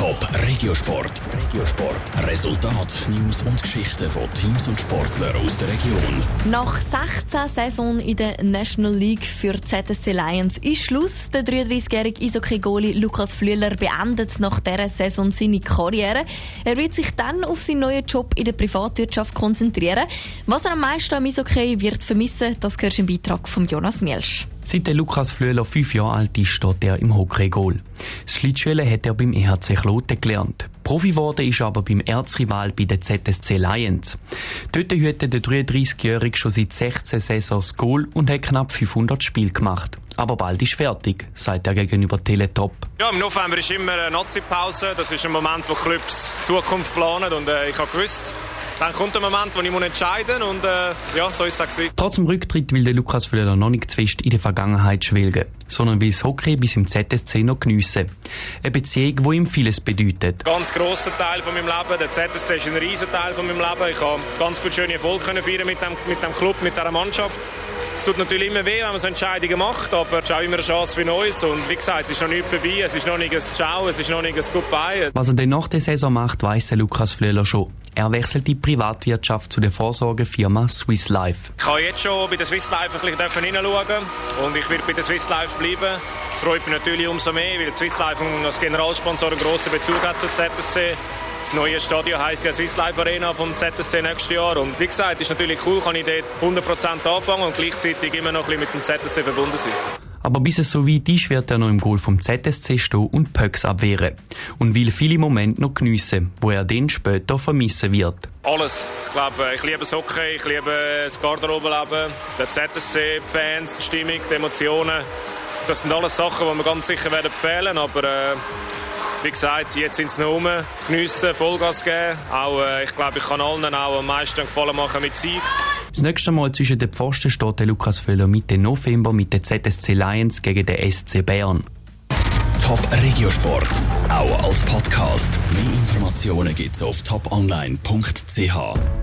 Top Regiosport. Regiosport. Resultat, News und Geschichten von Teams und Sportlern aus der Region. Nach 16 Saisons in der National League für ZSC Lions ist Schluss. Der 33-jährige Eishockey-Goalie Lukas Flüeler beendet nach dieser Saison seine Karriere. Er wird sich dann auf seinen neuen Job in der Privatwirtschaft konzentrieren. Was er am meisten am Eishockey wird vermissen, das gehört im Beitrag von Jonas Mielsch. Seit der Lukas Flöhler fünf Jahre alt ist, steht er im Hockey-Goal. Das Schlittschulen hat er beim EHC Kloten gelernt. Profi geworden ist aber beim Erzrival bei den ZSC Lions. Dort hütet der 33-Jährige schon seit 16 Saisons Goal und hat knapp 500 Spiele gemacht. Aber bald ist fertig, sagt er gegenüber Teletop. Ja, im November ist immer eine Nazi-Pause. Das ist ein Moment, wo Clubs Zukunft planen und äh, ich habe gewusst, dann kommt der Moment, wo ich muss entscheiden und äh, ja, so ist es gewesen. Trotz dem Rücktritt will der Lukas Flöder noch nicht fest in der Vergangenheit schwelgen, sondern will das Hockey bis im ZSC noch geniessen. Eine Beziehung, die ihm vieles bedeutet. Ein ganz grosser Teil von meinem Leben. Der ZSC ist ein riesen Teil von meinem Leben. Ich habe ganz viele schöne Erfolge feiern mit dem, mit dem Club, mit dieser Mannschaft. Es tut natürlich immer weh, wenn man so Entscheidungen macht, aber es ist auch immer eine Chance für Neues. Und wie gesagt, es ist noch nicht vorbei, es ist noch nicht ein Ciao, es ist noch nicht ein Goodbye. Was er dann nach der Saison macht, weiss der Lukas Flöhler schon. Er wechselt die Privatwirtschaft zu der Vorsorgefirma Swiss Life. Ich kann jetzt schon bei der Swiss Life ein bisschen hineinschauen und ich werde bei der Swiss Life bleiben. Das freut mich natürlich umso mehr, weil Swiss Life als Generalsponsor einen grossen Bezug hat zur ZSC. Das neue Stadion heisst ja Swiss Life Arena vom ZSC nächstes Jahr. Und wie gesagt, ist natürlich cool, kann ich dort 100% anfangen und gleichzeitig immer noch ein bisschen mit dem ZSC verbunden sein. Aber bis es so weit ist, wird er noch im Goal vom ZSC stehen und Pöcks abwehren. Und will viele Momente noch geniessen, wo er dann später vermissen wird. Alles. Ich glaube, ich liebe das Hockey, ich liebe das Garderobenleben, der ZSC, die Fans, die Stimmung, die Emotionen. Das sind alles Sachen, die wir ganz sicher werden empfehlen, aber äh, wie gesagt, jetzt sind sie noch rum, geniessen, Vollgas geben. Auch, äh, ich glaube, ich kann allen auch am meisten Gefallen machen mit Sieg. Das nächste Mal zwischen den Pfosten steht der Lukas Völler Mitte November mit den ZSC Lions gegen den SC Bern. Top Regiosport, auch als Podcast. Mehr Informationen gibt's auf toponline.ch.